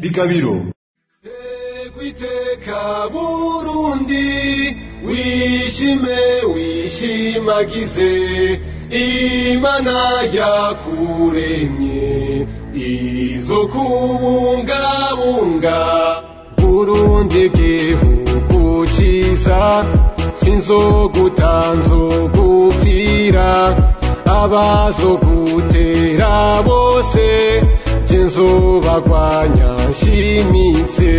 bigabiro kwiteka burundi wishime wishimagize imana yakuremye. Izo kubungabunga burundi gihugu ciza sinzogutanzogupfira abazogutera bose. Nzobagwanya nshimitse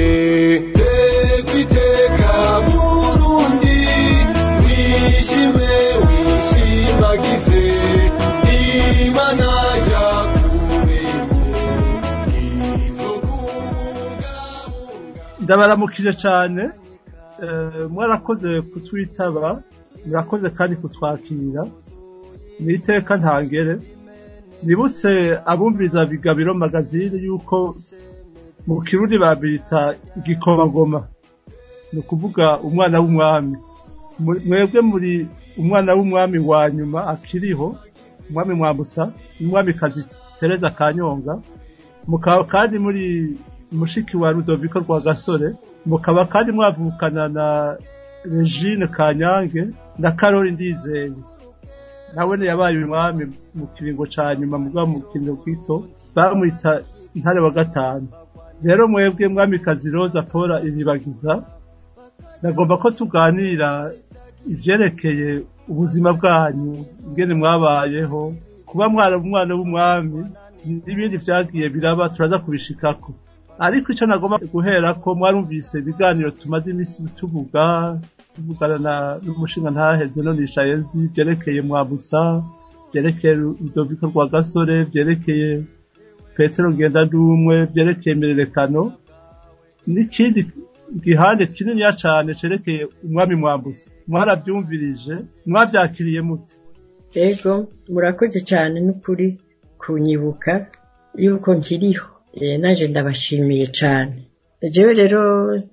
ndabaramukije cyane. Eh, mwarakoze kutwitaba murakoze kandi kutwakira ni iteka ntangere. Nibutse abumviriza bigabiro magazine yuko mu kirundi babita igikomagoma ni ukuvuga umwana w'umwami. Mwebwe muri umwana w'umwami wa nyuma akiriho umwami mwambusa n'umwamikazi tereza kanyonga. Mukaba kandi muri mushiki wa Rudoviko rwa gasore mukaba kandi mwavukana na Regine Kanyange na Karori Ndizeye. Nawe yabaye umwami mu kiringo ca nyuma mugabo mu kiringo gito bamwita intare wa gatanu. Rero mwebwe mwamikazi Rosa Paula iribagiza nagomba ko tuganira ivyerekeye ubuzima bwanyu ingene mwabayeho kuba mwara umwana w'umwami n'ibindi vyagiye biraba turaza kubishikako. Ariko ico nagomba guhera ko mwarumvise ibiganiro tumaze imisi tuvuga tuvugana na n'umushinga ntaheze nonisha yezi vyerekeye mwabusa vyerekeye Rudoviko rwa gasore vyerekeye petero ngendandumwe vyerekeye imererekano n'ikindi gihande kininiya cane cerekeye umwami mwambusa mwaravyumvirije mwavyakiriye mute Ego murakoze cyane n'ukuri kunyibuka yuko nkiriho. Naje ndabashimiye cyane jewe rero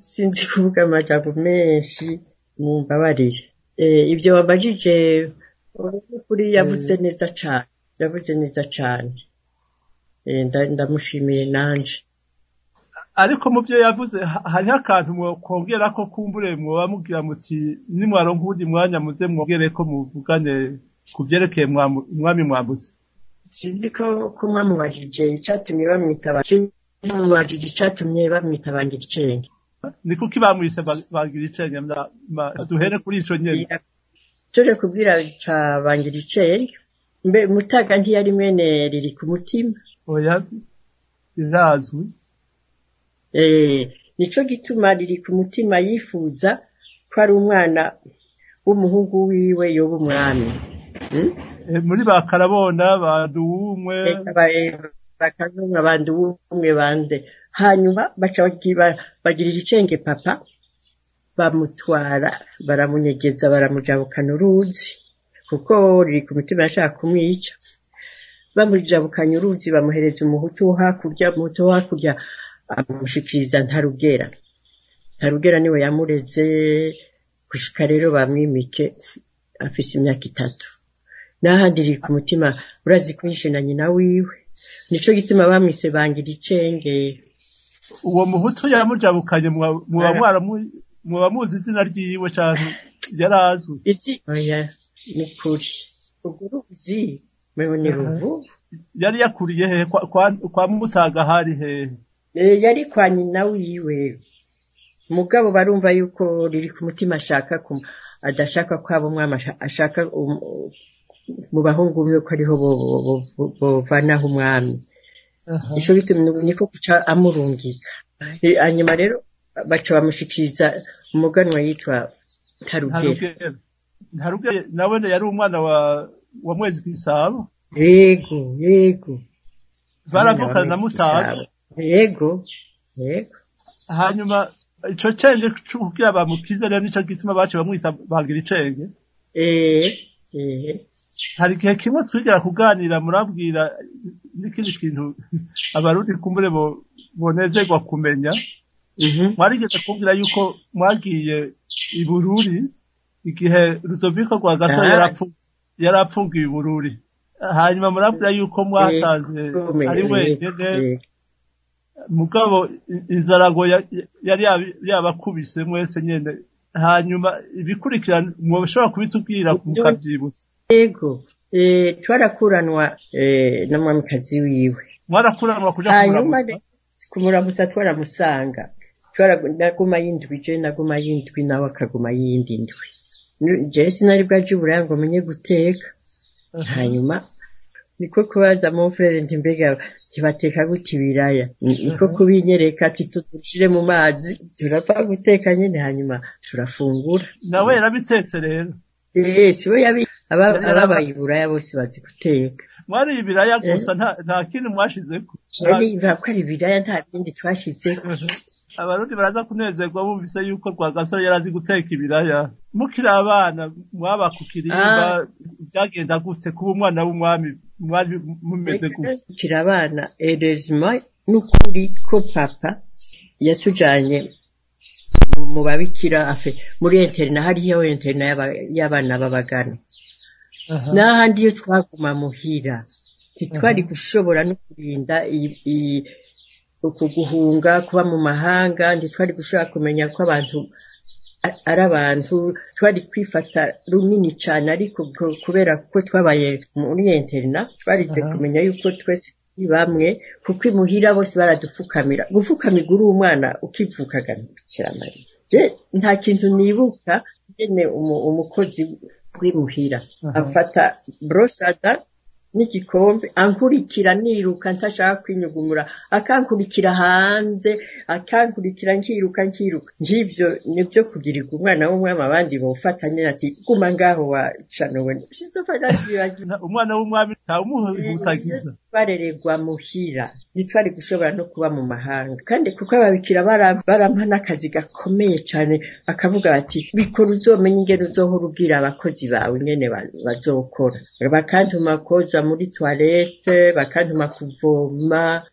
sinzi kuvuga amajambo menshi mumbabarire Eh, ibyo wabajije kuri yavuze neza cyane yavuze neza cyane nda- ndamushimiye nanje ariko mu byo yavuze ha- hariho akantu mwokongera ko kumbure mwoba mugira muti nimwaronka uwundi mwanya muze mwongere ko muvugane ku vyerekeye mwamu- umwami mwambuzi sinzi ko mwamubajije icatumye bamwita ba- mwamubajije icatumye bamwita bangira icenge ni kuki bamwise ba- bagira icenge mna- ma- duhere kuri ico nyene. Tuje kubwira ca bangira icenge mbe mutaga ntiyari mwene riri ku mutima. Oya birazwi eh nico gituma riri ku mutima yifuza ko ari umwana w'umuhungu wiwe yoba umwami. Hmm? Muri ba karabona baduwumwe bakazunga abandi umwe bande hanyuma baca bagira- bagirira icenge papa bamutwara baramunyegeza baramujabukana uruzi. Kuko riri ku mutima yashaka kumwica. Bamujabukanye uruzi bamuhereza umuhutu wo hakurya umuhutu wo hakurya amushikiriza ntarugera. Ntarugera ni we yamureze gushika rero bamwimike afise imyaka itatu. N'ahandi riri ku mutima urazi ko yishe na nyina wiwe. Nico gituma bamwise bangira icenge. Uwo muhutu yamujabukanye muba muzi izina ryiwe canke yarazwi isi oya ni kuri urwo ruzi mwewe ni ruvu. Yari yakuriye hehe kwa, mutaga hari hehe? Eh, yari kwa nyina wiwe. Mugabo barumva yuko riri ku mutima ashaka adashaka ko aba umwami asha- ashaka um- mu bahungu biwe ko ariho bovanaho umwami. Ico bituma niko guca amurungika. Eh, hanyuma rero baca bamushikiriza umuganwa yitwa Tarugera ntarugere ntarugere nawe yari umwana wa mwezi kwisabo yego yego. Baravukana na mutaga yego yego. Hanyuma ico cenge kugira bamukize rero nico gituma bace bamwita bagira icenge eh eh. Hari igihe kimwe twigera kuganira murabwira n'ikindi kintu abarundi kumbure bo bonezerwa kumenya. Mhm. mwarigeze kumbwira yuko mwagiye i bururi igihe rudoviko rwa gato yarapfu- yarapfungiye i bururi. Hanyuma murabwira yuko mwasanze ari wenyine. Eh, mugabo inzarago ya- yari yabakubise mwese nyene. Hanyuma ibikurikirana mwoshobora kubitubwira mukavyibutsa yego eh, twarakuranwa eh, n'umwamikazi wiwe. Mwarakuranwa kuja kumuramusa kumuramusa twaramusanga. Twara- naguma yindwi je naguma yindwi nawe akaguma yindi ndwi. Jewe sinari bwaje uburaya ngo menye guteka? Hanyuma niko kubaza mu frere nti mbega ntibateka gute ibiraya? Ni- niko kubinyereka ati tudushire mu mazi turapfa guteka nyene. Hanyuma turafungura. Nawe yarabitetse rero. Eh siwe yabi aba- Yari yaraba- ababaye iburaya bose bazi guteka mwariye ibiraya gusa nta nta kindi mwashizeko. Yari ko ari ibiraya nta bindi twashizeho abarundi baraza kunezerwa bumvise yuko rwagasore yari azi guteka ibiraya. Mukiri abana mwaba ku kirimba byagenda gute kuba umwana w'umwami mwari mumeze gute? kiri abana erezima n'ukuri ko papa yatujanye mu- babikira afe muri interina hariyo interina y'aba- y'abana b'abagana. Aha. n'ahandi iyo twaguma muhira ntitwari gushobora no kurinda uku guhunga kuba mu mahanga ntitwari gushobora kumenya ko abantu ari abantu. Twari kwifata runini cyane ariko ko- kubera ko twabaye muri interina twarize kumenya yuko twese bamwe kuko imuhira bose baradufukamira gufukamirwa uri umwana ukivukaga ntibikira mariya. Je nta kintu nibuka nyene umu- umukozi w'imuhira Aha. afata brosada n'igikombe ankurikira niruka ntashaka kwinyugumura. Akankurikira hanze akankurikira nkiruka nkiruka. Nk'ivyo nivyo kugirirwa umwana w'umwami abandi bawufatanye ati guma ngaho Na- umwana w'umwami ntawumuhutagiza barererwa muhira ntitwari gushobora no kuba mu mahanga. Kandi kuko ababikira bara- barampa n'akazi gakomeye cyane bakavuga bati bikora uzomenye ingene uzohora ubwira abakozi bawe ingene ba- bazokora. Bakantuma koza muri toilette bakantuma kuvoma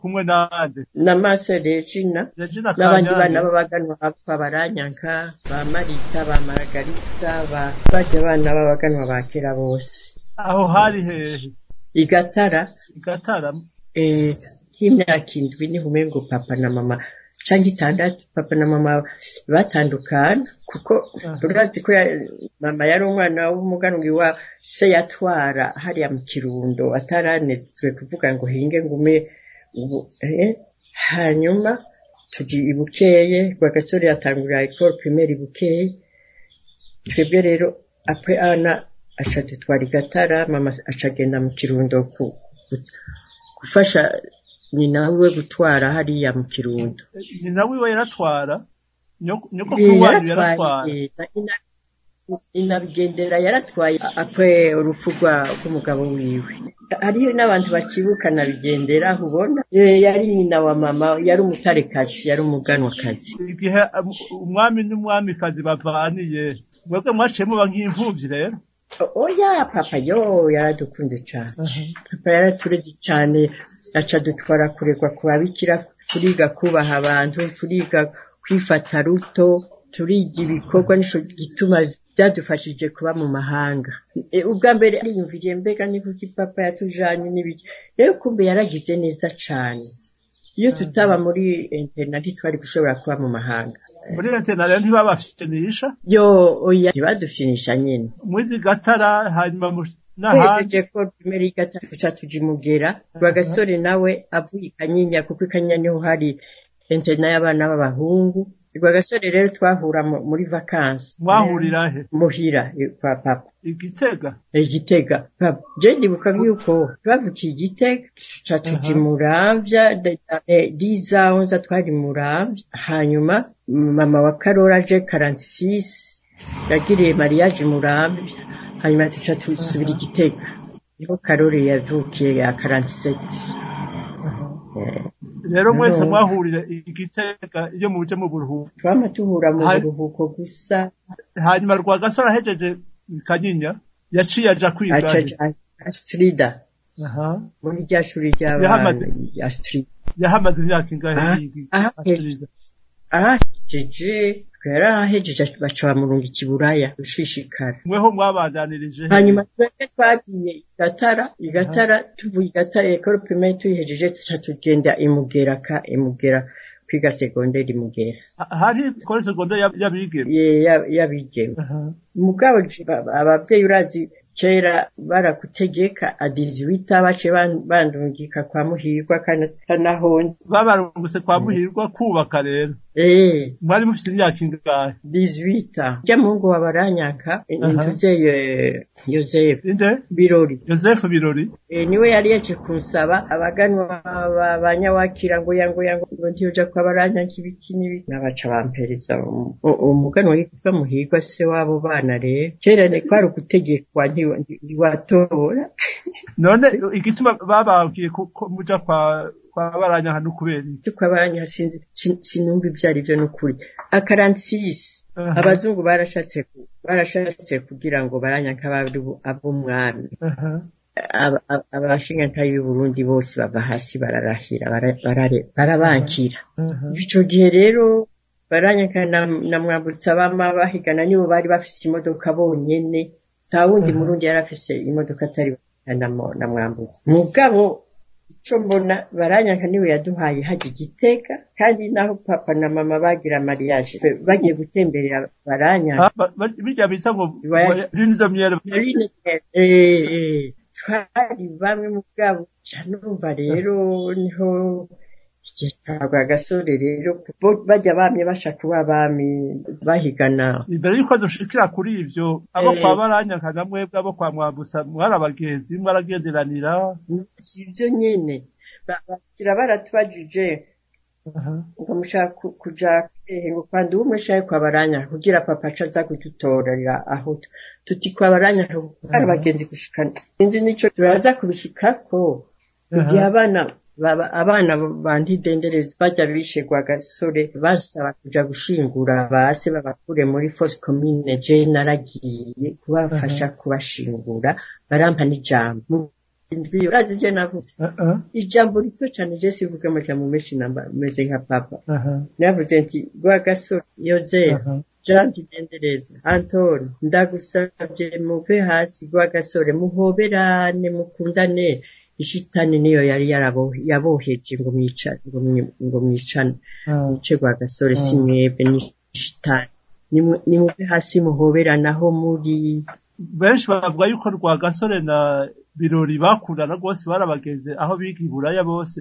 kumwe nande? Na mase regina. Regina n'abandi bana b'abaganwa bapfa baranyanka ba marita ba maragarita ba barya bana b'abaganwa ba kera bose. Aho hari hehe? Igatara. Igatara. Eh, nk'imyaka indwi ni ho umengo papa na mama. Canke itandatu papa na mama batandukana kuko Aha. urazi ko mama yari umwana w'umuganwi wa se yatwara hariya mu kirundo ataranezwe kuvuga ngo hinge ngume ubu eh, hanyuma tuji ibukeye rwagasore yatangurira ecole primaire ibukeye twebwe rero apre ana aca dutwara igatara mama aca agenda mu kirundo gufasha nyina we gutwara hariya mu kirundo. Nyina wiwe yaratwara? Nyoko Eh, wanyu yaratwara? eh, na ina- inabigendera yaratwaye akwe urupfu rw'umugabo wiwe. Hariyo n'abantu bakibuka na bigendera ubona Eh, yari nyina wa mama yari umutarekazi yari umuganwakazi. Igihe um, umwami n'umwamikazi bavaniye mwebwe mwaciye muba rero oya papa yo yaradukunze cyane papa yaratureze cyane aca dutwara kuregwa ku babikira turiga kubaha abantu turiga kwifata ruto turiga ibikorwa nico gituma byadufashije kuba mu mahanga ubwa mbere ariyumviriye mbega ni kuki papa yatujanye n'ibiki rero kumbe yaragize neza cane iyo tutaba muri interna ntitwari gushobora kuba mu mahanga muri rentena rero ntibabafitinisha yo oya ntibadupfinisha nyene mwizi gatara hanyuma twejeje ko primeri gatatu tuca tuja imugera rwagasore nawe avuye i kanyinya kuko i kanyinya ni ho hari interna y'abana b'abahungu. Rwagasore rero twahura mu- muri vakansi mwahurira he? Muhira kwa papa igitega? Igitega. Papa je ndibuka yuko twavukiye igitega tuca tuja muramvya diza onza twari muramvya. Hanyuma mama wa karora aje 46 yagiriye mariage muramvya. Hanyuma tuca tusubira igitega. Niho karore yavukiye ya 47 Eh, rero mwese mwahurira igitega iyo muje mu buruhuko. Twama tuhura mu buruhuko gusa. Hanyuma rwagasore ahejeje kanyinya yaciye aja kwiga astrida. Aha. muri rya shuri ry'abana Yahamaze. ya Astrida. Yahamaze imyaka ingahe Ah, yiga aha, aturiza ahahejeje yarahahejeje baca bamurunga ikiburaya gushishikara mweho mwabandanirije he? hanyuma twebwe twagiye i gatara i gatara tuvuye i gatara ekoro pirimeri tuyihejeje tuca tugenda imugera ka imugera kwiga segonderi imugera Ha- hari kore segonderi y'ab- y'abigeme? Y'abigeme. Mugabo abavyeyi urazi kera barakutegeka adiziwita bace ban- bandungika kwa muhirwa kana- kanahonze babarunguse kwa muhirwa kubaka rero. Eh. Mwari mufite imyaka ingahe? Diziwita rya muhungu wa baranyanka Aha. ntuzeye yozefu inde birori. Yosefu birori. Eh, ni we yari yaje kunsaba abaganwa ba- ba nyawakira ngo yango yango ngo ntiyoja kwa baranyanka ibiki n'ibi. Nabaca bampereza um- umuganwa yitwa muhirwa se w'abo bana rero. Kera ni kwari ukutegekwa nti- nti- ntiwatora none igituma ko muja kwa kwa baranya hano kubera iki? Cyo kwa baranyanka sinzi sin- sinumva ibyo ari byo n'ukuri. Akaransisi Aha. abazungu barashatse barashatse kugira ngo baranyanka babe ab'umwami Aha. Aba- aba- abashingantahe b'u Burundi bose bava hasi bararahira barabankira. Ico gihe rero baranyaka na, mwambutsa bahigana nibo bari bafise imodoka bonyene. Nta wundi murundi yari afise imodoka atari na mwambutsa. Mugabo ico mbona baranyanka ni we yaduhaye haja igitega kandi naho papa na mama bagira mariage. Bagiye gutemberera baranyanka Ah, birya bita ngo Iwaya- rinizo myere Marine eh, eh, twari bamwe mu bwabo. Numva rero ni ho twagwa agasore rero bo bajya bamye basha kuba bami bahigana. Imbere yuko dushikira kuri ivyo abo Eh. kwa baranya nka mwebwe abo kwa mwambusa mwari abagenzi mwaragenderanira si ibyo nyene. Ba- bakira baratubajije. Ngo mushaka ku- kuja hehe ngo kwanda uwo mushaye kwa baranya kugira papa aca aza kudutorera aho. Tu- tuti kwa baranya hari abagenzi gushikana. Sinzi nico turaza kubishikako. Igihe abana abana bandidendereza bajya bishegwa agasore basaba kuja gushingura base babakure muri fosse commune je naragiye kubafasha kubashingura barampa n'ijambo indwi urazi ivyo navuze Aha. ijambo rito cane je sivuga amajambo menshi namba meze nka papa. Aha. navuze nti rwagasore yozefu Aha. jean kidendereza antoni ndagusabye muve hasi. Rwagasore muhoberane mukundane. Ishitani niyo yari yaboheje ngo mwicane ngo mwi- ngo mwicane. Ah. mwice si mwebwe n'ishitani Nimu- nimuve hasi muhoberane aho muri benshi bavuga yuko rwagasore na birori bakundana rwose barabagenzi aho biga iburaya bose.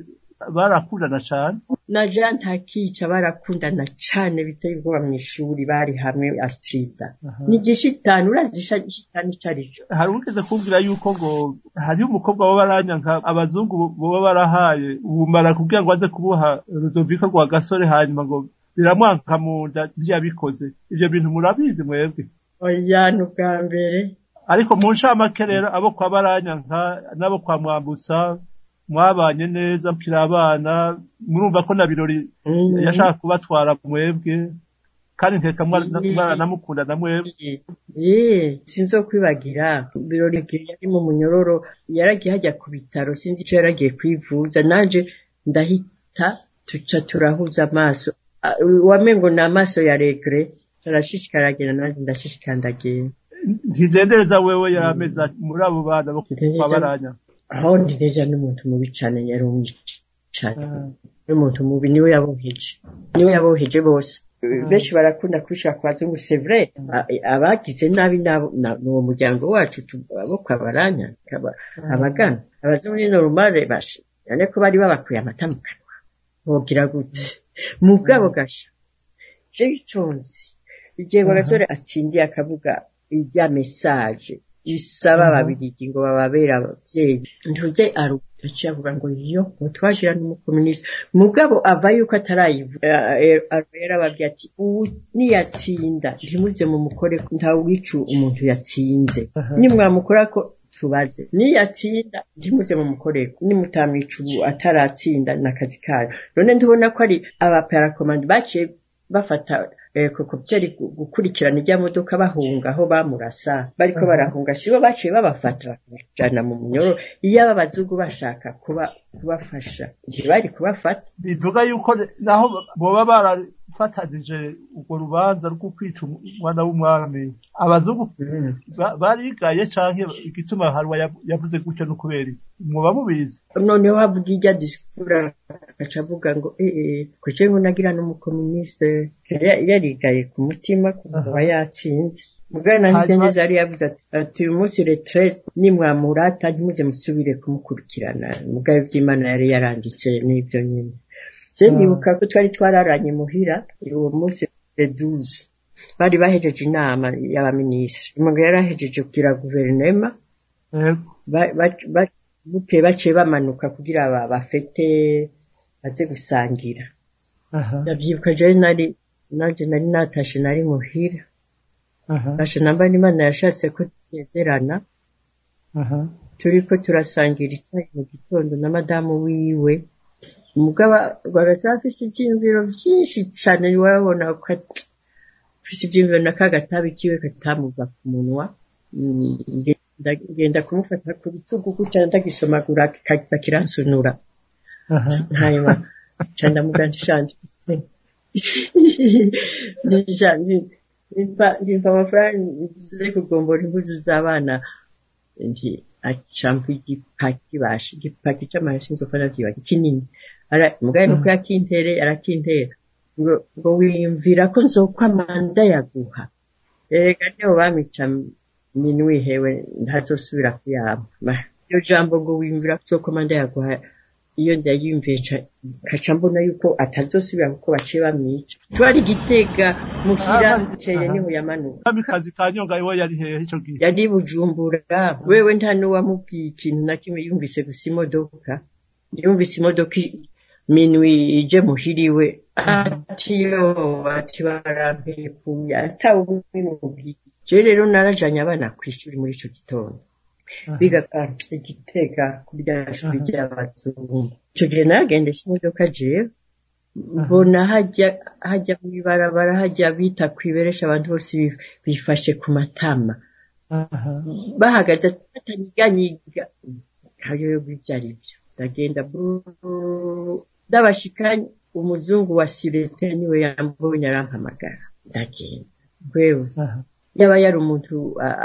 Barakundana cane na jean ntakica barakundana cane biteye ubwoba mw'ishuri bari hamwe astrida ni igishitani urazi igishitani ico arico hari ugeze kumbwira yuko ngo hariho umukobwa wa baranya nka abazungu boba barahaye ubumara kugira ngo aze kubuha rudoviko rwa gasore hanyuma ngo biramwanka mu nda ntiyabikoze. Ivyo bintu murabizi mwebwe. Oya ni ubwa mbere. Ariko mu ncamake rero abo kwa baranya nka n'abo kwa mwambutsa mwabanye neza mukiri abana murumva ko na birori Mm. yashaka kubatwara mwebwe kandi Mm. mwaranamukunda na mwebwe. Ye, sinzokwibagira birori igihe yari mu munyororo yaragiye hajya ku bitaro sinzi ico yaragiye kwivuza. Nanje ndahita tuca turahuza amaso. Ah, wamengo ni amaso ya regre arashishikara agenda nanje ndashishikara ndagenda ntizendereza wewe ati, muri abo bana bo kwa Aho ndineja n'umuntu mubi cane yari umwica cane. N'umuntu mubi ni we yaboheje. Niwe yaboheje bose. Benshi barakunda kubishaka ku bazungu c'est vrai. A- abagize nabi n'uwo muryango wacu abo kwa baranya kaba- abagana. Abazungu ni normale bashe none ko bari babakuye amata mu kanwa. Bogira gute? Mugabo gasha. Je iconzi igihe gasore atsindiye akavuga irya message. Isaba ababirigi ngo bababere abavyeyi ntuze aruta aciye avuga ngo yo ngo twagira n'umukomunisi mugabo ava yuko atarayivuga yarababwiye ati ubu niyatsinda ntimuze mumukore ntawica umuntu yatsinze. Nimwamukora ko tubaze. Niyatsinda ntimuze mumukoreko nimutamwica ubu ataratsinda n'akazi kayo. None ntubona ko ari abaparakomandi baciye bafata eh, gu- gukurikirana ijya modoka bahunga aho bamurasa. Bariko barahunga sibo baciye babafata bakabajana mu munyoro. Iyo aba bazungu bashaka kuba kubafasha ntibari kubafata. Bivuga yuko naho boba barafatanije urwo rubanza rwo kwica umwana w'umwami. Abazungu ba- barigaye canke igituma harwa yav- yavuze gutyo no kubera mwoba mubizi noneho havuga ijya disikura agaca avuga ngo ee kuki ngo nagira n'umukomuniste Yari- yarigaye ku mutima kuva yatsinze. Mugana ntideneza yari yavuze ati ati uyu munsi retraite nimwamurata ntimuze musubire kumukurikirana. Mugabe iby'imana yari yaranditse n'ibyo nyine. Je nibuka ko twari twararanye muhira uwo munsi le 12 bari bahejeje inama y'abaminisitiri umugabo yari ahejeje kugira ba- ba- bukeye baciye bamanuka kugira ba- bafete baze gusangira. Aha. Ndavyibuka jewe nari nanje nari natashe nari muhira. Aha. Tashe namba n'imana yashatse ko dusezerana turiko turasangira icyayi mu gitondo na madamu wiwe. Umugabo rwagaza afise ivyiyumviro vyinshi cane warabona ko afise ivyiyumviro na kagatabi kiwe katamuva ku munwa. Ngenda kumufata ku bitugu gutya ndagisomagura kaza kiransunura. Hanyuma ca ndamuganje shanje. Ndimva amafaranga nze kugombora impuzu z'abana. Nti acampa igipaki basha igipaki c'amahera sinzofa navyibaga kinini. Mugabe nuko yakintere. Arakintera ngo wiyumvira ko nzokwamanda yaguha erega niyo bamica minwi hewe ntazosubira kuyama iyo jambo ngo wiyumvira ko nzokwamanda yaguha iyo ndayumviye nkaca mbona yuko atazosubira kuko baciye bamwica. Twari gitega muhira bukeye ni ho yamanuka kamikazi ka nyonga iwe yari hehe ico gihe? Yari bujumbura. Wewe nta n'uwamubwiye ikintu na kimwe yumvise gusa imodoka. Yumvise imodoka minwi ije muhiriwe ati yo ati barampekuye atawe ubimubwiye jewe rero narajanye abana kw'ishuri muri ico gitondo. Biga ah, igitega kuri rya shuri ry'abazungu ico gihe naragendesha imodoka jewe. Mbona hajya hajya mw'ibarabara hajya bita kwiberesha abantu bose bif- bifashe ku matama. Aha. Bahagaze batanyiganyiga kayoberwa ibyo ari byo ndagenda ndabashikanye umuzungu wa sirete ni we yambonye arampamagara. Ndagenda. Wewe? Aha. Yaba yari umuntu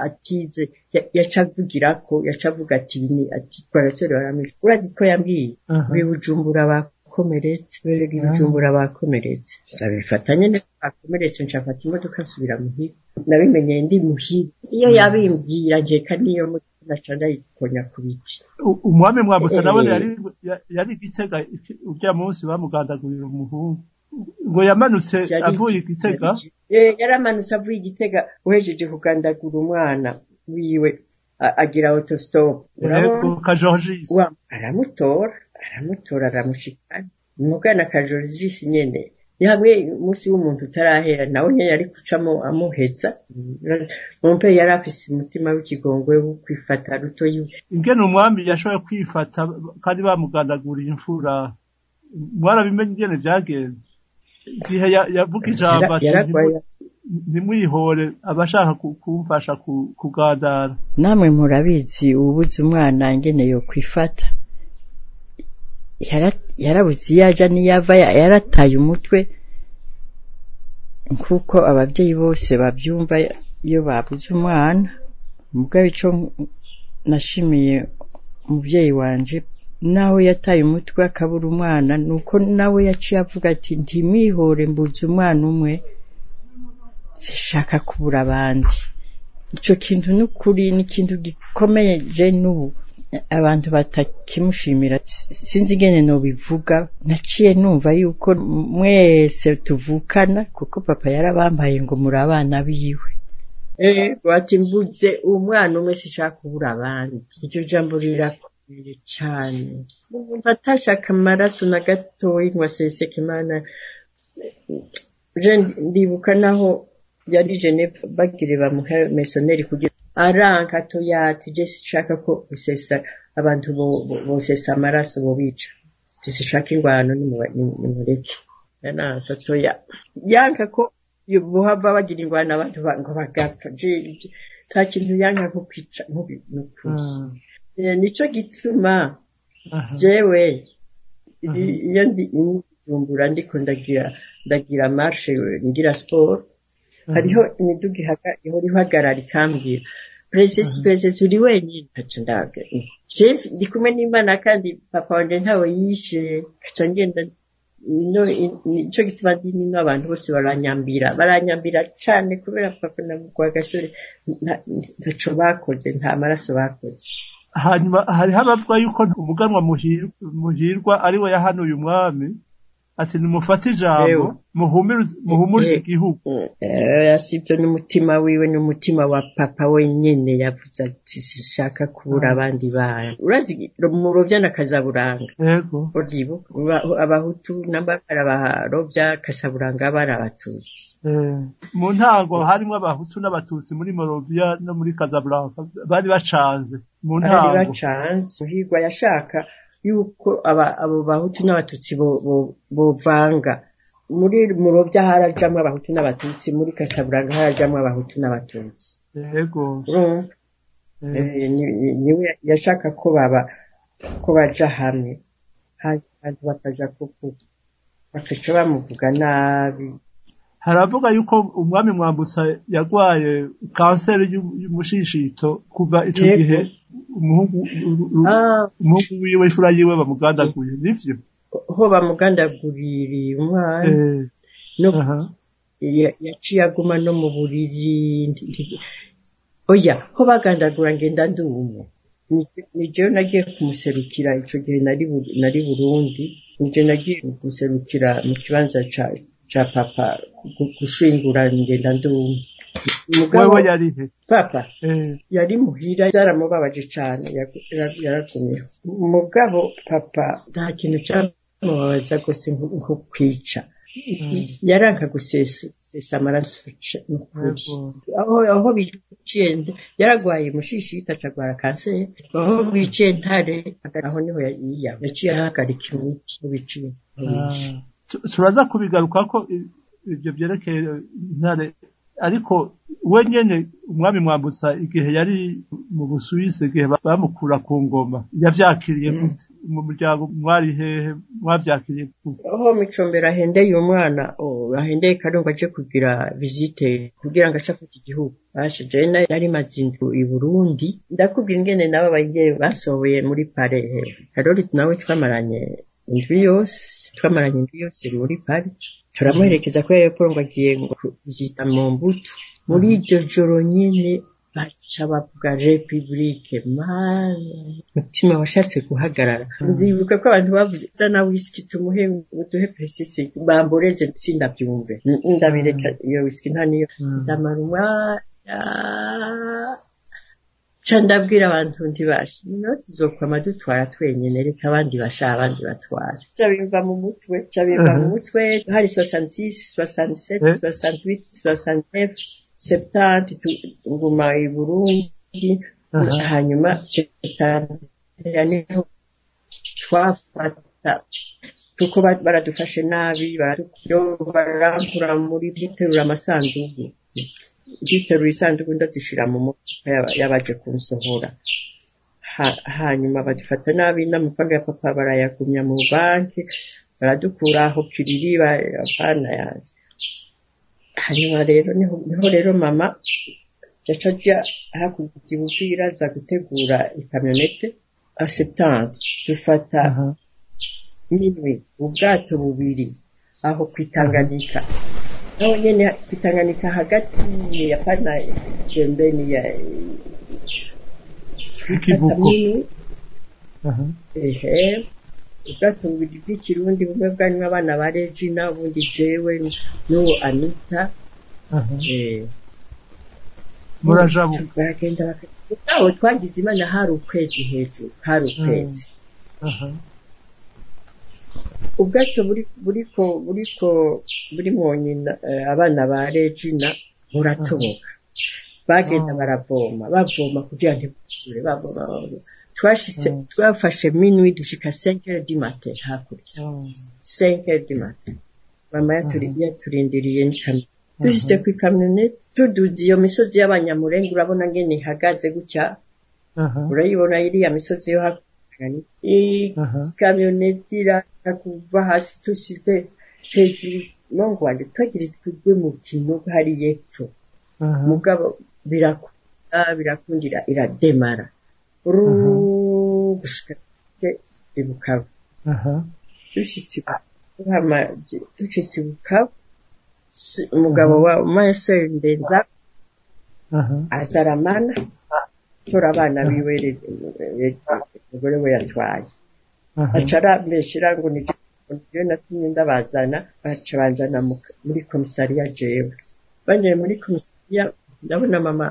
atize ya- yaca avugira ko yaca avuga ati "Ibi ni- ati parasore baramwishe. Urazi ko yambwiye? Aha. Uri bujumbura bakomeretse. Berega ibijumbura bakomeretse. Ndabifata nyene bakomeretse nshafata imodoka nsubira muhira nabimenyeye ndi muhira iyo yabimbwira nkeka niyo modoka naca ndayikonya ku biti. Umwami mwamusa Eh. nawe yari ya- yari igitega urya munsi bamugandagurira umuhungu. Ngo yamanutse avuye igitega. Eh, yaramanutse avuye igitega uhejeje kugandagura umwana wiwe agira autostop. Ka aramutora aramutora aramushikana umugana kajorisi nyene. Ni hamwe umunsi w'umuntu utarahera nawe nyene yari kucamo amuheza mompe yari afise umutima w'ikigongwe wo kwifata rutoyi ingene umwami yashoboye kwifata kandi bamugandaguriye imfura. Mwarabimenye ingene vyagenze. Igihe ya- yavuga ijambo ntimwihore abashaka ku- kumfasha ku- kugandara namwe murabizi ubuze umwana ingene yo kwifata. Yarabuze iyo aja n'iyo ava ya- yarataye umutwe. Nk'uko ababyeyi bose babyumva iyo babuze umwana mugabo ico nashimiye umuvyeyi wanje naho yataye umutwe akabura umwana nuko nawe yaciye avuga ati ntimwihore mbuze umwana umwe zishaka kubura abandi. Ico kintu n'ukuri ni ikintu gikomeye je n'ubu. Abantu batakimushimira. Sinzi ingene nobivuga. Naciye numva yuko mwese tuvukana kuko papa yarabambaye ngo muri abana biwe. Bati mbuze umwana umwe sinshaka kubura abandi. Iryo jambo rirakomeye cane umuntu atashaka amaraso na gatoyi ngo aseseke imana. Ndibuka naho yari Geneve bagire bamuha mesoneri kugira aranka toyati je sinshaka ko usesa abantu bo- bo- bosesa amaraso bobica. Sinshaka ingwano nimureke yanansa toya yanka ko bohava bagira ingwano abantu ba- ngo bagapfa. Je- je- nta kintu yanka nko kwica nk'ubi- n'ukuri. Mm. Eh, nico gituma jewe iyo ndi ijumbura ndiko ndagira ndagira marshe ngira sport hariho imiduga ihora ihagarara ikambwira presesi uri wenyine. Ntaco ndaga jeff ndi kumwe n'imana kandi papa wanje ntawe yishe. Kaca ngenda nico gituma ndi nino abantu bose baranyambira. Baranyambira cane kubera papa na gasore nta- ntaco bakoze nta maraso bakoze. Hanyuma hariho abavuga yuko umuganwa Muhir- muhirwa ari we yahanuye umwami. Ati nimufate ijambo muhumurize muhumurize Eh. igihugu Eh, sibyo n'umutima wiwe n'umutima wa papa wenyine yavuze ati sishaka kubura abandi bana. Urazi murovya na kazaburanga. Odibo abahutu n'abakara barovya kasaburanga bari abatutsi. Eh, mu ntango harimo abahutu n'abatutsi muri morovia no muri casablanca bari bacanze. Mu bari ntango. bacanze. Muhirwa yashaka yuko abo bahutu n'abatutsi bo- bo- bovanga. Muri murovya harajamwo abahutu n'abatutsi muri kasaburanga harajamwo abahutu n'abatutsi. Urumva eh, Eh, ni- ni- ni we yashaka ko baba ko baja hamwe hanyuma bakaja kuku bakaca bamuvuga nabi. Haravuga yuko umwami mwambutsa yarwaye kanseri y'u- y'umushishito kuva ico Yego. gihe umuhungu Ah, wiwe imfura yiwe bamugandaguye nivyo ho bamugandaguririye umwana. Eh, no aha. ya- yaciye aguma no mu buriri oya ho bagandagura ngenda ndi umwe Ni- ni jewe nagiye kumuserukira ico gihe nari Bu- nari burundi nije nagiye guserukira mu kibanza ca ca papa gu- gushingura ngenda ndi umwe Mugabo wewe yarihe papa. Yari muhira byaramubabaje cyane yaragumiho umugabo papa nta kintu cyamubabaza rwose nko kwica yaranka gusesa amaraso ce- ni ukuri. Yego. aho aho biciye yaragwaye mushishita acagwara kanseri aho biciye ntare aho ni ho yaciye ahagarika imiti aho biciye turaza kubigaruka ko ibyo byerekeye intare. Ariko we nyene umwami mwambutsa igihe yari mu busuwisi igihe ba- bamukura ku ngoma yavyakiriye gute mu muryango mwari hehe mwavyakiriye gute aho micombero ahendeye umwana ahendeye karungu aje kugira visite kugira ngo ace afata igihugu. Na- nari maze indwi i burundi. Ndakubwira ingene nabo bagiye basohoye muri pare karori nawe twamaranye indwi yose twamaranye indwi yose muri pare turamuherekeza ko yaporo ngo agiye ngo visita mu mbuto. Muri iryo joro nyine baca bavuga repubulike mana umutima washatse guhagarara. Nzibuka ko abantu bavuze zana wisiki tumuhe uduhe presisi bamboreze sindabyumve. Ndabireka iyo wisiki nta niyo. Ndamara umwanya. Ca ndabwira abantu ntibashe no tuzokwama dutwara twenyene reka abandi basha abandi batwara ca bimva mu mutwe ca bimva mu mutwe hari 66 67 Eh. 68 69 70 tu- nguma i burundi hanyuma setaniya ni ho twafata kuko ba- baradufashe nabi barankura muri biterura amasanduku biterura isanduku ndazishira mu modoka y'aba- y'abaje kunsohora. Ha- hanyuma badufata nabi n'amafaranga ya papa barayagumya mu banki baradukura aho kiriri abana yanjye hanyuma rero ni ho rero mama yaca ajya hakurya ububwira aza gutegura ikamyonete asetanse dufata minwe ubwato bubiri aho kwitanganika naho nyene kwitanganika hagati ya pana pembeni ya Aha. ehe. Ubwato bubiri bw'ikirundi bumwe bwarimo abana ba regina ubundi jewe n'uwo anita. Murajabuka baragenda bakabo twagize imana hari ukwezi hejuru hari ukwezi. Aha. Ubwato buri buriko buriko buri nyina eh, abana ba regina buratoboka bagenda Ah. baravoma bavoma kugira ntibuzure bavoma bavoma twashitse Mm. twafashe minwi dushika 5 heures du matin hakurya Ah. 5 heures du matin mama Mhm. yaturindiriye n'ikamyo dushitse ku ikamyoneti tuduze iyo misozi y'abanyamurenge urabona ngene ihagaze gutya aha urayibona iriya misozi yo hakurya Aha. ikamyoneti iraza kuva hasi tushize hejuru mungu wanje twagira twigwe mu kinogo hariya epfo mugabo birakunda birakundira irademara ru gushika ibukaba aha dushitse tuhamaze dushitse ibukaba si- umugabo wa mase ndenza aha azaramana tora abana biwe re- re- umugore we yatwaye arambeshera ngo ni je natumye ndabazana baca banjana mu- muri komisariya jewe. Banjanye muri komisariya ndabona mama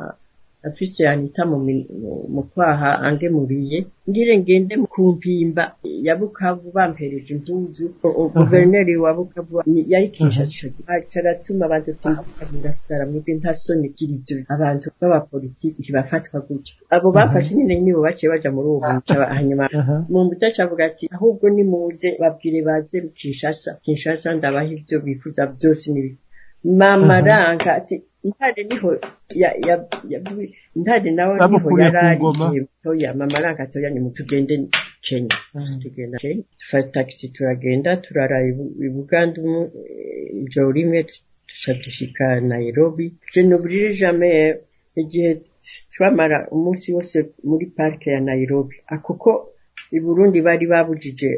afise yanita mu kwaha angemuriye ngire ngende mu kumpimba. Ya bukavu bampereje impuzu guverineri wa bukavu yari kinshasa aca aratuma abantu kumbuka murasara mwebwe nta soni kiri ibyo abantu b'abapolitiki ntibafatwa gutyo. Abo bafashe nyine nibo baciye baja muri uwo muca hanyuma mu mudaca avuga ati ahubwo nimuze babwire baze Kinshasa. Kinshasa ndabaha ibyo bifuza byose nibi mama ranka ati ntare ni ho ya ya ya ntare nawe ni ho yarari ngoma. igihe toya mama ranka toya ni mutugende Kenya Mhm. tugenda Kenya dufata taxi turagenda turara i Bu- i Buganda umu- eh, ijoro rimwe duca dushika Nairobi je n'oublier jamais igihe twamara umunsi wose muri parike ya Nairobi kuko i Burundi bari babujije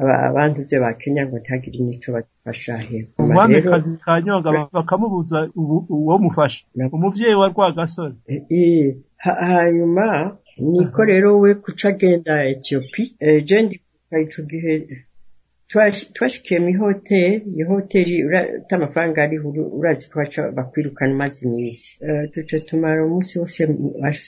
aba- abantuze ba Kenya ngo ntihagire nico bafashahe umwamikazi kanyonga bakamubuza ubu- uwo mufasha. Umuvyeyi wa rwagasore. Eh, ha- hanyuma niko rero we kuca agenda Ethiopia. Eh, je ndibuka ico gihe twash- twashikiye mu hoteli iyo hoteli ura- ata amafaranga ariho urazi ko bakwirukana umaze iminsi Eh, duca tumara umunsi wose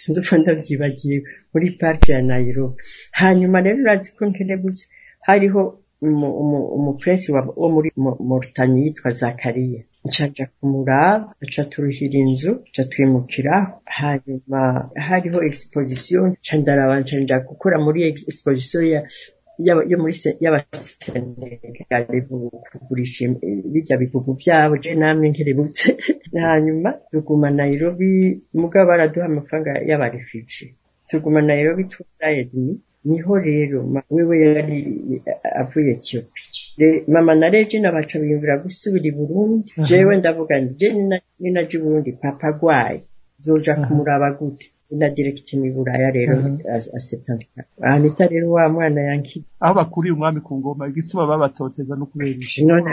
sinzupfa ndavyibagiye muri parike ya Nairobi. Hanyuma rero urazi ko nkerebutse hariho umu- umu- umupresi wa- wo muri Mo- Mauritania yitwa Zakariya ncaja kumuraba aca turuhira inzu aca twimukiraho. Hanyuma hariho exposition nca ndaraba nca gukora muri y'aba- yo muri se- y'abasenegali kugurisha im- birya bihugu byabo je namwe nkerebutse hanyuma tuguma Nairobi mugabo baraduha amafaranga y'abarefugee tuguma Nairobi twayedmi ni ho rero wewe yari avuye Ethiopia. Mama na Regina baca biyumvira gusubira i Burundi. Jewe ndavuga nti je nina- ninaja i Burundi papa agwaye zoja kumuraba gute? Na direct mu Buraya rero Aha. asetandika Anita rero wa mwana yanki aho bakuriye umwami ku ngoma igituma babatoteza no kubera iki none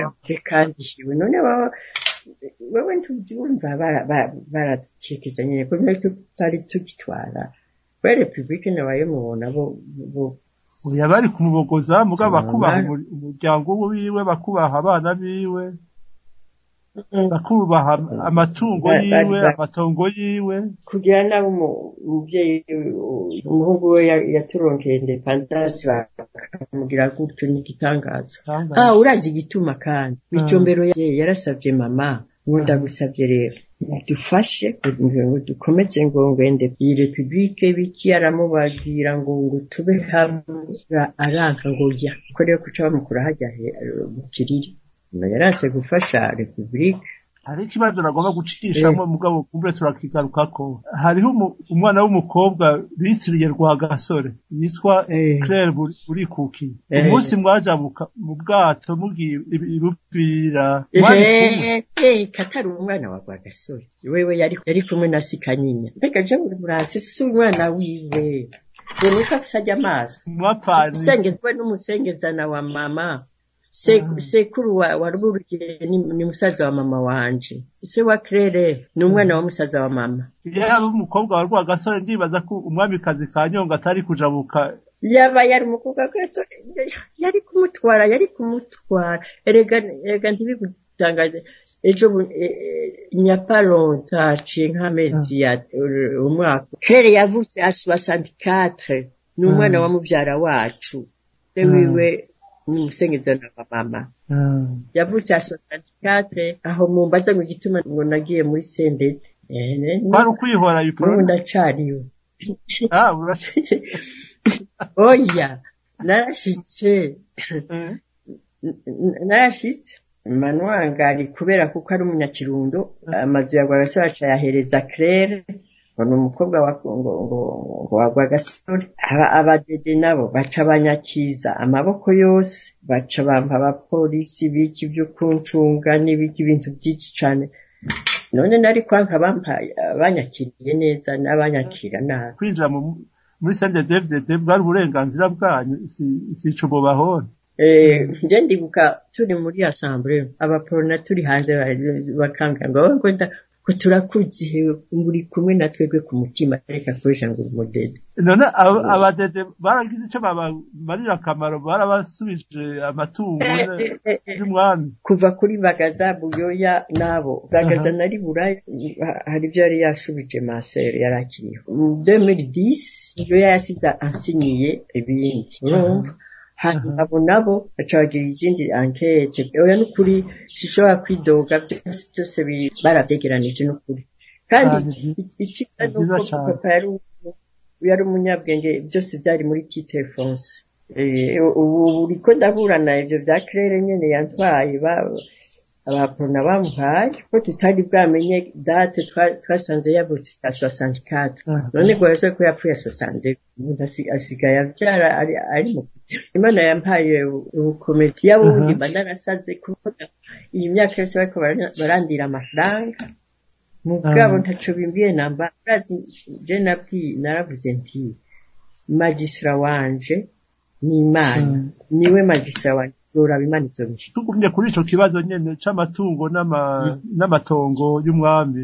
kandi shiwe none baba wewe ntubyumva bara- bara- baradukekeza nyine ko natwe tutari tugitwara. Ba repubulike nabaye mubona bo bo oya bari kumubogoza mugabo bakubaha umur- umuryango wiwe bakubaha abana biwe. Bakubaha amatungo yiwe amatongo yiwe. Kugira nabo umu- umuvyeyi umuhungu we ya- yaturonkeye independance bakamugira gutyo n'igitangaza. Tangaza. ah urazi igituma kandi. Micombero ye yarasabye mama ngo ndagusabye rero dufashe kugira ngo dukomeze ngo ngwende iyi repubulike biki aramubabwira ngo ngo tube hamwe Ra- aranka ngo ya ko rero kuca bamukura hajya mu kiriri. Nyuma yaranse gufasha repubulike hari ikibazo nagomba gucishamo mugabo kumbure turakigarukako hariho umwana w'umukobwa bitiriye rwagasore yitwa Eh. claire Buri- burikukiye Eh. umunsi mwajabuka mu bwato mugiye i- iruvira mwari kumwe ehe katari umwana wa rwagasore. Wewe yari yari kumwe na sikanyinya mbega je murase si umwana wiwe? Ngo nuko afise ajya amaso mwapfanye usengezwe n'umusengezana wa mama. Sekuru wa, ruburiye ni, musaza wa mama wanje. Se wa Claire ni umwana wa musaza wa mama. Yaba umukobwa wa rwagasore ndibaza ko umwamikazi kanyonga atari kujabuka yaba yari umukobwa yari kumutwara yari kumutwara. Erega ntibigutangaze ejo e- e- nyaparonta haciye nk'amezi ya umwaka. Kere yavutse a soixante-quatre ni umwana wa mubyara wacu. Se wiwe ni umusengezana wa mama yavutse a soixante-quatre aho mumbaza ngo igituma ngo nagiye muri sendede kwari ukwihora n'ubu yiporo ndacariwe. Ah oya narashitse. N- narashitse. Manwangari kubera kuko ari umunyakirundo amazu ya rwagasore aca yahereza claire. Ngo umukobwa wa ngo ngo ngo wa rwagasore Aba- abadede nabo baca banyakiza amaboko yose baca bampa abapolisi biki byo kuncunga n'ibiki ibintu byinshi cane. None nari kwanka bampaye banyakiriye neza n'abanyakira nabi. Kwinjira mu- muri sende devdede bwari uburenganzira bwanyu si- si ico mubahora Eh, nje ndibuka turi muri assemble abaporona turi hanze bakambwira ngo nda ko turakuzi hewe ngo uri kumwe na twebwe ku mutima reka kurisha ngo umudede none aba- abadede baragize ico babamarira akamaro barabasubije amatungo Eh, eh, eh, y'umwami. Kuva kuri bagaza buyoya nabo. Bagaza nari buraya ha- hari ibyo yari yashubije masere yari akiriho. Mu 2010 buyoya yasize ansinyiye ibindi. Urumva hanyuma abo nabo baca bagira izindi ankete oya n'ukuri sishobora kwidoga byose byose baravyegeranije n'ukuri. Kandi icyiza Ni uko papa yari umu- yari umunyabwenge byose byari muri tite fonse ubu uriko ndaburana ivyo vya claire nyene yantwaye ba- abaporona bamuhaye ko tutari bwamenye date twa- twasanze yavutse ya 64 Mhm. none rwose ko yapfuye 62 umuntu asi- asigaye avyara ari mu imana yampaye ubukomedi yabo wundi mba narasaze kuko iyi myaka yose bariko barandira amafaranga. Mugabo Mhm. ntaco bimbiye namba. Urazi je nabwiye naravuze nti magistra wanje ni imana. Niwe magistra wanje. Yoraba imana izobishika tugumye kuri ico kibazo nyene c'amatungo n'ama- n'amatongo y'umwami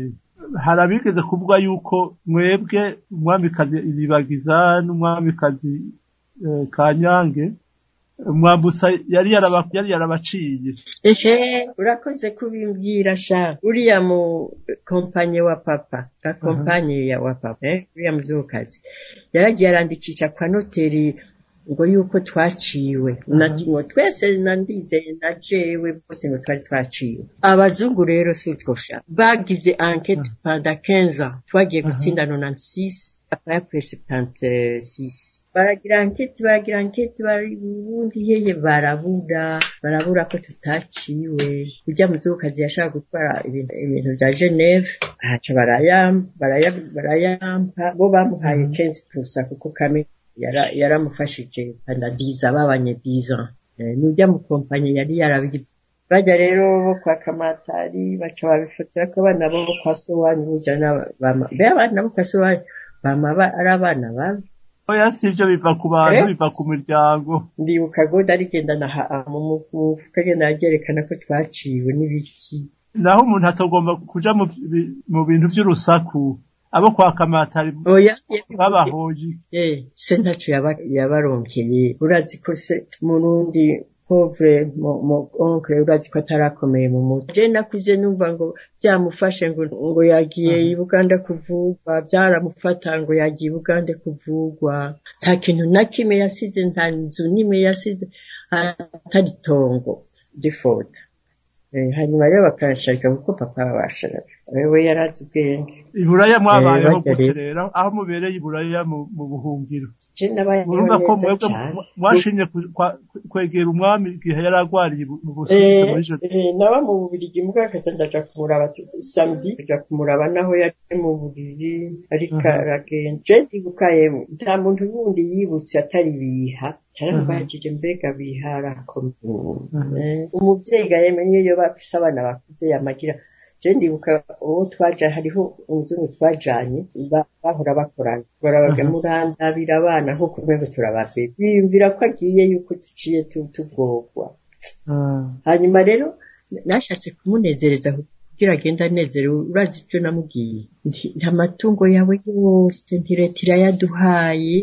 hari abigeze kuvuga yuko mwebwe umwamikazi iribagiza n'umwamikazi eh, kanyange mwambusa yari yaraba- yari yarabaciye. Ehe urakoze kubimbwira sha. Uriya mu kompanye wa papa ka kompanye ya wa papa eh, uriya muzukazi yaragiye arandikisha kwa noteri ngo yuko twaciwe. Ngo twese nandizeye na jewe bose ngo twari twaciwe. Abazungu rero si utwo sha bagize pendant 15 ans. Twagiye gutsinda 96 papa yapfuye 76 baragira anketi baragira anketi bari ubundi yeye barabura. Barabura ko tutaciwe. Ujya muzukazi yashaka gutwara ibintu bya Geneve ahaca barayampa baraya- barayampa. Bo bamuhaye 15% kuko kame yara- yaramufashije andadiza babanye 10 ans Eh, n'ujya mu kompanyi yari yarabigize. Bajya rero bo kwa kamatari baca babifotora ko abana bo kwa sowanyu burya be abana bo kwa sowanyu bama ba- ari abana babi oya si ivyo biva ku bantu Eh? biva ku miryango. Ndibuka goda arigendana mu mufuka agenda agerekana ko twaciwe n'ibiki. Naho umuntu atagomba kuja mu bi- mu bintu vy'urusaku. Abo kwa kamatari oya babahoye eh se ntaco yaba- yabaronkeye urazi ko se murundi mo oncle urazi ko atarakomeye mu mutwe. Je nakuze numva ngo byamufashe ngo ngo yagiye i Buganda kuvugwa byaramufata ngo yagiye i Buganda kuvugwa. Nta kintu na kimwe yasize nta nzu nimwe yasize atari tongo gifoda Eh, hanyuma rero bakanashaka kuko papa wabashara wewe yarazi ubwenge iburaya mwabayeho Eh, gute rero. aho mubereye iburaya mu mu buhungiro urumva ko mwebwe mwashimye kwegera umwami igihe yari arwariye mu- mu busuwisi muri Eh, naba mu bubirigi mbwa akaza ndaja kumuraba samedi kuja kumuraba naho yari mu buriri ariko aragenda je ndibuka yemwe nta muntu wundi yibutse atari biha yarambajije mbega biha arakomeye Eh, umuvyeyi ga yemwe niyo bafise abana bakuze yamagira. Je ndibuka uwo twaja hariho umuzungu twajanye ba- bahora bakorana. Barabaga murandabira abana nk'uko mwebwe turababebe biyumvira ko agiye yuko tuciye tu- tugorwa. Ah. hanyuma rero nashatse kumunezereza kugira agende anezerewe urazi icyo namubwiye. Nti nta matungo yawe yose nti leta irayaduhaye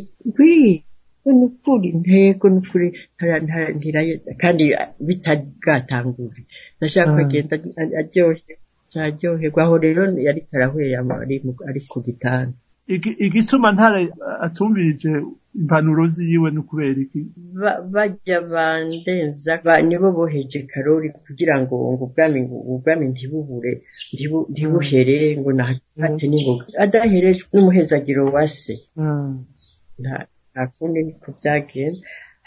ngwi ni ukuri ntego ni ukuri ntara- ntara- ntiraye- kandi bitagatangure nashaka Mm. agenda aryohe aryoherwa aho rero yari karahwera ari ku gitanda. Igi- igituma ntare atumbirije impanuro ziwe ni ukubera iki? Ba- bajya bandenza ba- nibo boheje karori kugira ngo ubwami ubwami ntibubure ntibu- ntibuhere ngo nahate n'ingoga. Adaherejwe n'umuhezagiro wa se. Kundi niko byagenda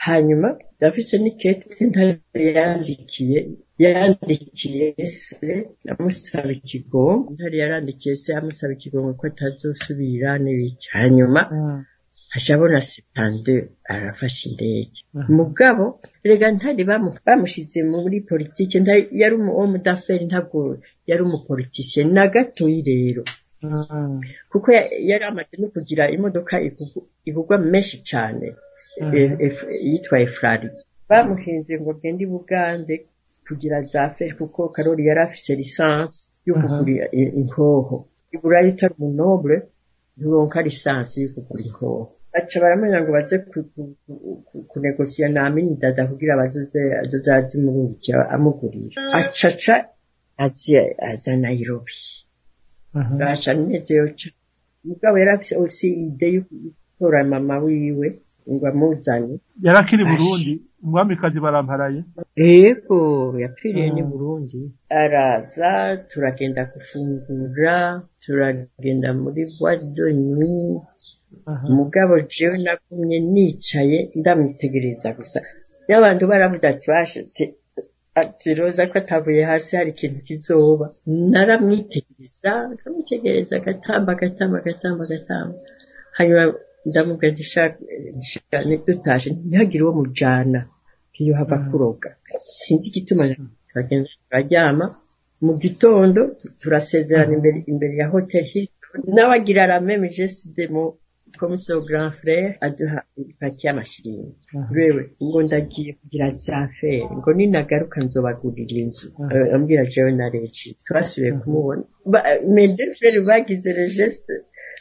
hanyuma ndafise n'ikete ntare yandikiye yandikiye se amusaba ikigongo. Ntare yarandikiye se amusaba ikigongo ko atazosubira n'ibiki. Hanyuma hashabona sepande arafashe indege. Mugabo rega ntari bamu- bamushize muri politike yari homme d'affaires ntabwo yari umupolitisien na gatoyi rero. Kuko ya- yari amaze no kugira imodoka igugwa menshi cyane. E- e- yitwa efurari bamuhenze ngo agende i bugande kugira za feri kuko karori yari afise lisansi yo kugura i- inkoho. Iburayi utari umunobure nturonka lisansi yo kugura inkoho. Baca baramenya ngo baze ku- ku- ku- ku- kunegosiya na amini dada kugira bazoze azoze azimurungikira amugurira acaca aza aza nairobi. Ca mugabo yari afise osi ide yo gutora mama wiwe ngo amuzane yari akiri burundi umwamikazi baramparaye. Ego yapfiriye ni Burundi. Araza turagenda gufungura turagenda muri boîte de nuit mugabo jewe nagumye nicaye ndamwitegereza gusa. N'abantu baravuze ati bashite ati roza ko atavuye hasi hari ikintu kizoba. Naramwitegereza nkamwitegereza agatamba agatamba agatamba agatamba. Hanyuma ndamubwira ndishaka dutashe ntihagire uwo mujana. Iyo hava kuroga. Sinzi igituma turagenda turaryama mu gitondo turasezerana imbere imbere ya hotel Hilton. Nawe agira la grand frère aduha ipaki y'amashiringi wewe ngo ndagiye kugira za feri ngo ninagaruka nzobagurira inzu. Eh, ambwira jewe na regi twasubiye kumubona. Ba- mes deux frères bagize le geste.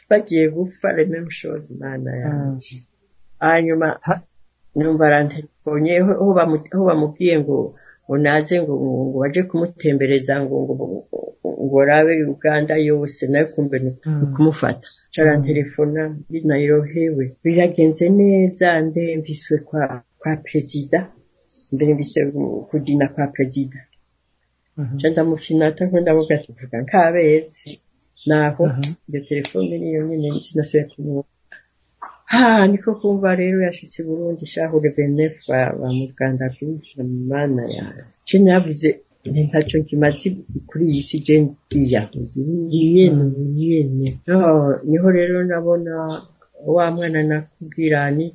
Bagiye gupfa les mêmes choses mana yanjye hanyuma numva bamu- aho bamubwiye ngo ngo naze ngo ngo ngo baje kumutembereza ngo ngo ngo rabe Uganda yose nawe kumbe ni ni kumufata. Carantelefona muri Nairobi we biragenze neza ndemviswe kwa kwa perezida ndemvise kudina kwa perezida ca ndamufinata ko ndavuga nkabezi naho iyo telefone niyo nyene sinasubiye kumubona ha niko kumva rero yashitse i burundi shahure benef bamuganda kuja mu mana yawe ce navuze nti ntaco nkimaze kuri iyi si je ndiya nyene nyene Oh, ni ho rero nabona wa mwana nakubwira ni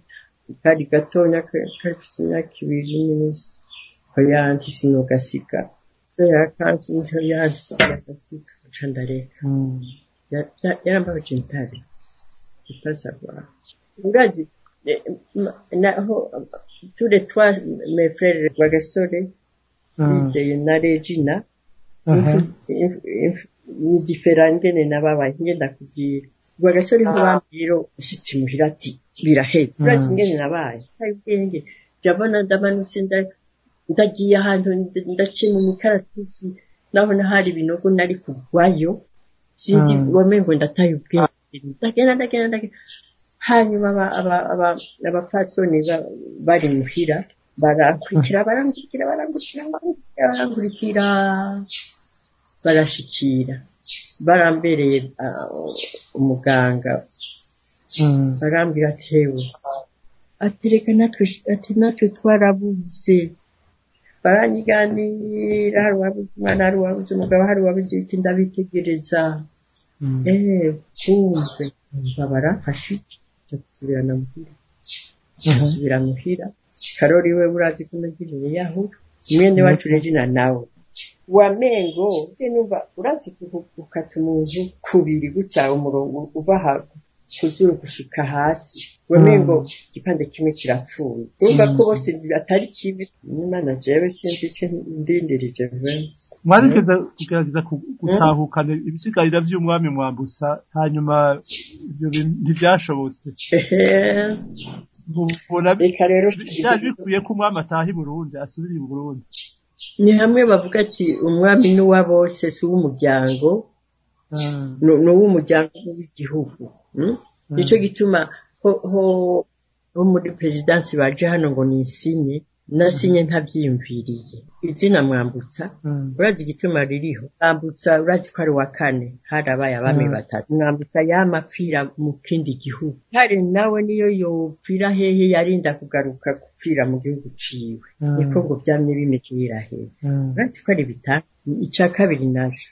kari gatonya ka- kafise imyaka ibiri n'inusu ko yanti sinogasiga so yakansi ni ho yanti sinogasiga ca ndareka. Ya- yarambabaje ntare ipasagwa urazi eh, ma- naho trois mes frères rwagasore bizeye na regina ni difera ngene nababaye ngenda kubwira rwagasore nko bambwira ushitse muhira ati biraheze urazi ngene nabaye hari ubwenge ndabona ndamanutse nda- ndagiye ahantu nda- ndaciye mu mikaratisi naho hari ibinogo nari kugwayo. Sinzi wamengo ndataye ubwenge ndagenda ndagenda ndagenda hanyuma aba- aba- aba- abapfasoni ba- bari muhira barankurikira barankurikira barankurikira barankurikira barashikira. Barambereye umuganga. Barambwira ati hewe. Ati reka natwe ati natwe twarabuze. Baranyiganira hari uwabuze umwana hari uwabuze umugabo hari uwabuze iki ndabitegereza. Eh kumve umva barafashe nja gusubirana muhira gusubira muhira karori we urazi ko nagiriye yaho mwene wacu regina nawe wamengo je numva urazi gukata umuntu kubiri gutya umurongo uva kuzuru gushika hasi. Wamengo igipande kimwe kirapfuye. Urumva ko bose atari kibi. N'imana jewe sinzi ico ndindirije mwarigeze kugerageza ku- gutahukana ibisigarira vy'umwami mwambusa hanyuma bintu ntivyashobotse reka rero bikwiye ko umwami ataha i burundi asubira i burundi. Ni hamwe bavuga ati umwami n'uwa bose si uw'umuryango ni- ni uw'umuryango w'igihugu. Mm? nico gituma ho, muri perezidansi baje hano ngo nisinye nasinye ntabyiyumviriye izina mwambutsa urazi igituma ririho. Mwambutsa urazi ko ari uwa kane harabaye abami batatu. Mwambutsa yamapfira mu kindi gihugu. Kare nawe niyo yopfira hehe yarinda kugaruka gupfira mu gihugu ciwe. Niko ngo byamye bimekera hehe. Urazi ko ari bitanu ica kabiri naco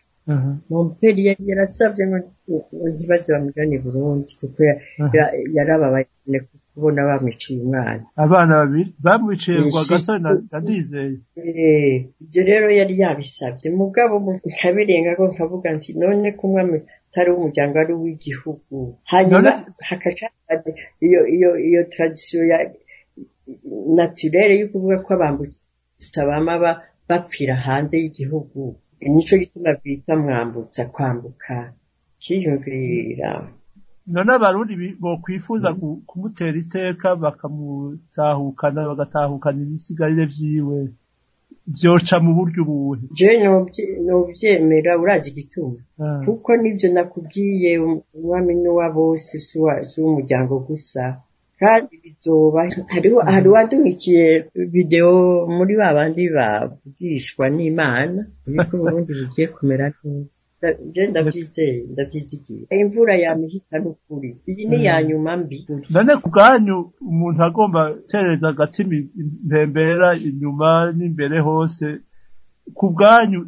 momperi yari yarasabye ngo ngo ntibaze bamujane i burundi kuko ya- ya- yarababaye cyane kubona bamwiciye umwana. Abana babiri bamwiciye Ni ngo agasore ndizeye Eh, ibyo rero yari yabisabye. Mugabo mu- nkabirenga ko nkavuga nti none ko umwami atari uw'umuryango ari uw'igihugu. Hanyuma hakaca iyo iyo iyo tradisiyo ya naturere yo kuvuga ko abambutsa bama ba- bapfira hanze y'igihugu. Nico gituma bita mwambutsa kwambuka. Kiyumvira none abarundi bokwifuza ku- kumutera iteka bakamutahukana bagatahukana ibisigarire vyiwe. Vyoca mu buryo ubuhe? Jewe novyemera urazi igituma. Ah. kuko ni byo nakubwiye umwami n'uwa bose si uw'umuryango gusa. Kandi bizoba hariho hari uwadumikiye videwo muri ba bandi bavugishwa n'imana yuko uburundi bugiye kumera neza. Je ndavyizeye ndavyizigiye imvura yamihita n'ukuri iyi ni iya nyuma mbi. None ku bwanyu umuntu agomba gutereza agatima impembera inyuma n'imbere hose. Ku bwanyu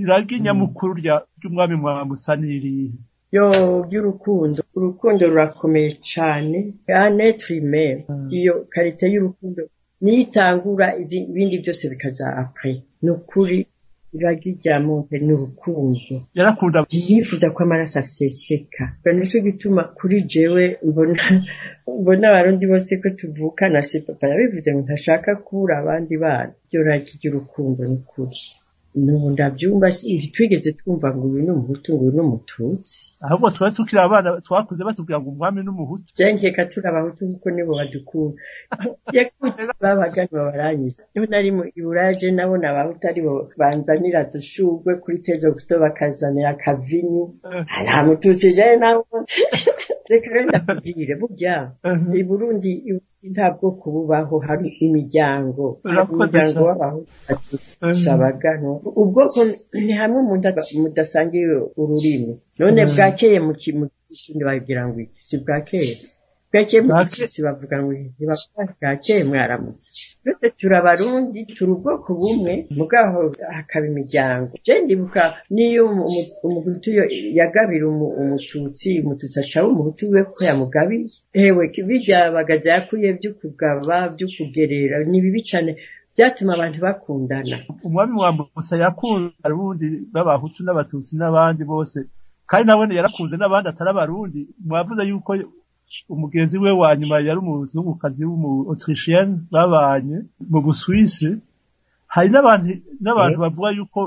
iragi nyamukuru rya- ry'umwami mwambutsa n'irihe? Yo by'urukundo urukundo rurakomeye cane. Anetrime Mm. iyo karite y'urukundo niyo itangura ibindi byose bikaza apre ni ukuri monte ni urukundo yarakunda ntiyifuza ko amaraso aseseka. Nico gituma kuri jewe mbona abarundi bose ko tuvukana se papa yabivuze ngo ntashaka kubura abandi bana. Ryo ragi ry'urukundo ni ukuri. Nubu ndabyumva twigeze twumva ngo uyu ni umuhutu ngo uyu ni umututsi. Ahubwo twari tukiri abana twakuze batubwira ngo umwami n'umuhutu. Byengeka turi abahutu kuko nibo badukunda yakutse babaga babaranyije ni ho nari mu iburaje nabona abahutu ari bo banzanira dushurwe kuri tezo kuto bakazanira akavinyu nta mututsi jewe nawe reka rero ndakubwire burya Mhm. i burundi nta bwoko bubaho hari imiryango. Umuryango w'abahutu sabagano ubwoko ni hamwe mudasangiye ururimi. None Mm. bwakeye mu ki- mu kindi babwira ngo iki? Si bwakeye. Bwakeye mu Gitutsi bavuga ngo bwakeye mwaramutse. Twese turi abarundi turi ubwoko bumwe mugaho hakaba imiryango. Ndibuka niyo umu- umu- umuhutu yagabira umu- umututsi umututsi acaho umuhutu we ko yamugabiye ewe bijya bagaza yakuye byo kugaba byo kugerera ni bibi cane. Byatuma abantu bakundana. Umwami mwambutsa yakunda abarundi b'abahutu n'abatutsi n'abandi bose. Kandi nabone yarakunze n'abandi atari abarundi. Mwavuze yuko umugenzi we wa nyuma yari umuzungukazi w'umu autrichienne babanye mu buswisi hari n'abantu bavuga yuko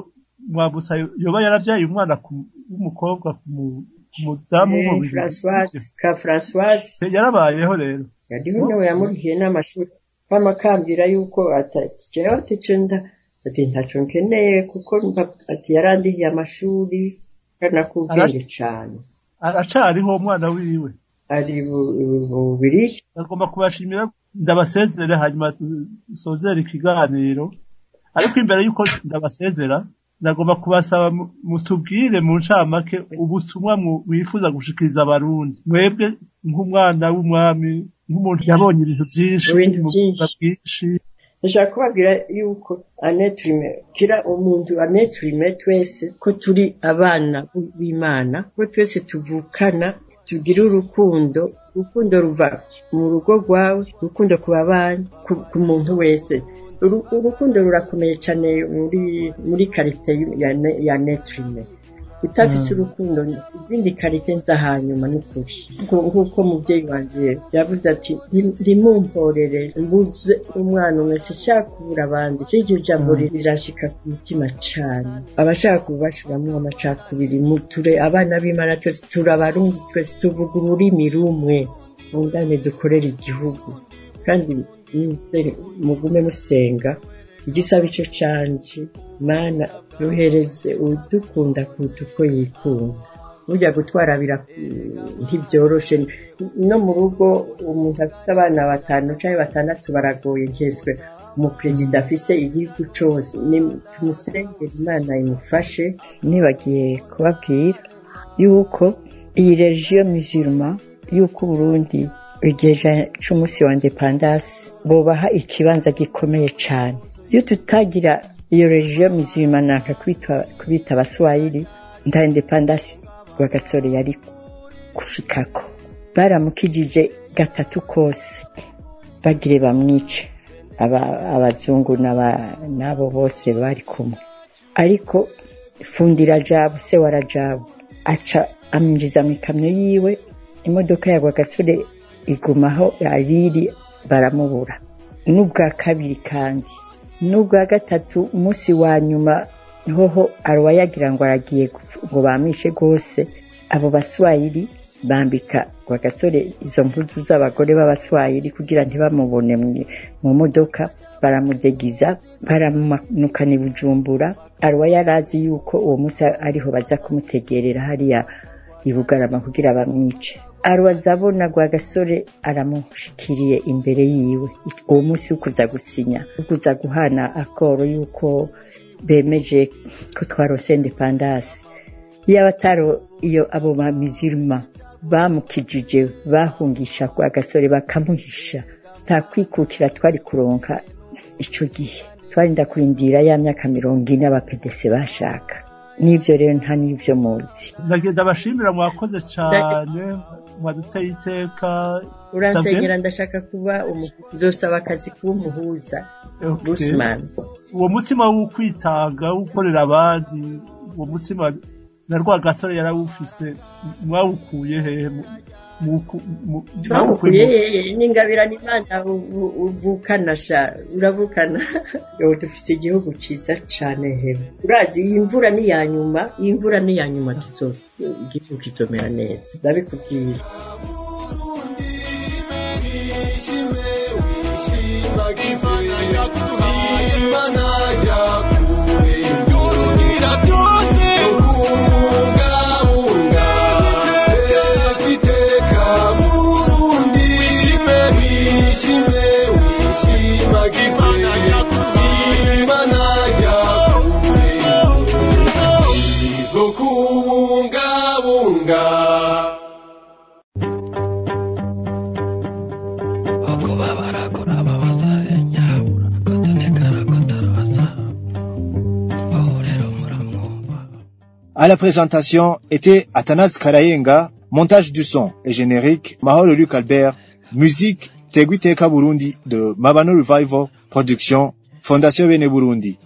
mwambutsa yoba yaravyaye umwana ku- w'umukobwa ku mu- ku mudamu Eh, ka Françoise. Yarabayeho rero. Yariho nawe yamurihiye n'amashuri. Bamakambwira yuko jewe ati ntaco nkeneye kuko ati yarandihiye amashuri. Cane aracariho umwana wiwe. Ari bu- bu- bubiri. Agomba kubashimira ndabasezere hanyuma dusozere ikiganiro. Ariko imbere y'uko ndabasezera ndagomba kubasaba mu- mutubwire mu ncamake ubutumwa mwifuza gushikiriza abarundi. Mwebwe nk'umwana w'umwami nk'umuntu yabonye ibintu byinshi Ibintu mu byinshi. buzima bwinshi. Ndashaka kubabwira yuko anetrime kira umuntu anetrime twese ko turi abana b'imana ko twese tuvukana tugira urukundo urukundo ruva mu rugo rwawe urukundo ku babanyi ku, muntu wese. Uru- urukundo rurakomeye cyane muri muri ya, ne- netrime utafise urukundo izindi karite nza hanyuma n'ukuri nk'uko mubyeyi wanjye yavuze ati "Nti- ntimumporere mbuze umwana umwe sinshaka kubura abandi iryo jambo rirashika ku mutima cane. Abashaka kubashiramwo amacakubiri muture abana b'imana twese turi abarundi twese tuvuga ururimi rumwe mungane dukorere igihugu. Kandi mugume musenga igisaba ico canje mana yohereze udukunda kuruta uko yikunda. Burya gutwara bira ntibyoroshe. No mu rugo umuntu afise abana batanu canke batandatu baragoye nkeswe umuperezida afise igihugu cose. Ni tumusengera imana imufashe. Nibagiye kubabwira yuko iyi regiyo musulma yuko uburundi igihe c'umunsi wa independance bobaha ikibanza gikomeye cane. Iyo tutagira iyo regiyo musulma nanka kubita- abaswahili nta independance rwagasore yari gushikako baramukijije gatatu kose bagire bamwice. Aba- abazungu n'abo bose bari kumwe. Ariko fundira jabu se wa rajabu aca amwinjiza mu ikamyo yiwe imodoka ya rwagasore igumaho ariri baramubura. N'ubwa kabiri kandi. N'ubwa gatatu umunsi wa nyuma hoho aruwa yagira ngo aragiye ngo bamwishe rwose abo baswahili bambika rwagasore izo mpuzu z'abagore b'abaswahili kugira ntibamubone mu- modoka. Baramudegiza baramumanukana i bujumbura. Aruwa yari azi yuko uwo munsi ariho baza kumutegerera hariya i bugarama kugira bamwice. Aruwa azabona rwagasore aramushikiriye imbere yiwe. Uwo munsi wo kuza gusinya wo kuza guhana akoro yuko bemeje ko twarose independance iyo ataro iyo abo ba mizirima bamukijije bahungisha kwa gasore bakamuhisha. Nta kwikukira twari kuronka ico gihe. Twarinda kurindira ya myaka mirongo ine abapedese bashaka. N'ivyo rero nta n'ivyo muzi. Ndagenda abashimira mwakoze cyane mwaduteye iteka uransengera ndashaka kuba nzosaba akazi kuba umuhuza. Busman uwo mutima wo kwitanga wo gukorera abandi uwo mutima na rwagasore yarawufise mwawukuye hehe? Mu- muku- mu- twamukuye mu- yeye n'ingabirana imana u- u- uvukana sha uravukana. Yo dufise igihugu ciza cane hewe urazi iyi mvura ni iya nyuma iyi mvura ni iya nyuma igihugu kizomera neza. Ndabikubwira. Wishime wishimagize À la présentation était Athanas Karayenga, montage du son et générique Mahoro Luc Albert, musique Tegwiteka Burundi de Mabano Revival, production Fondation Bene Burundi.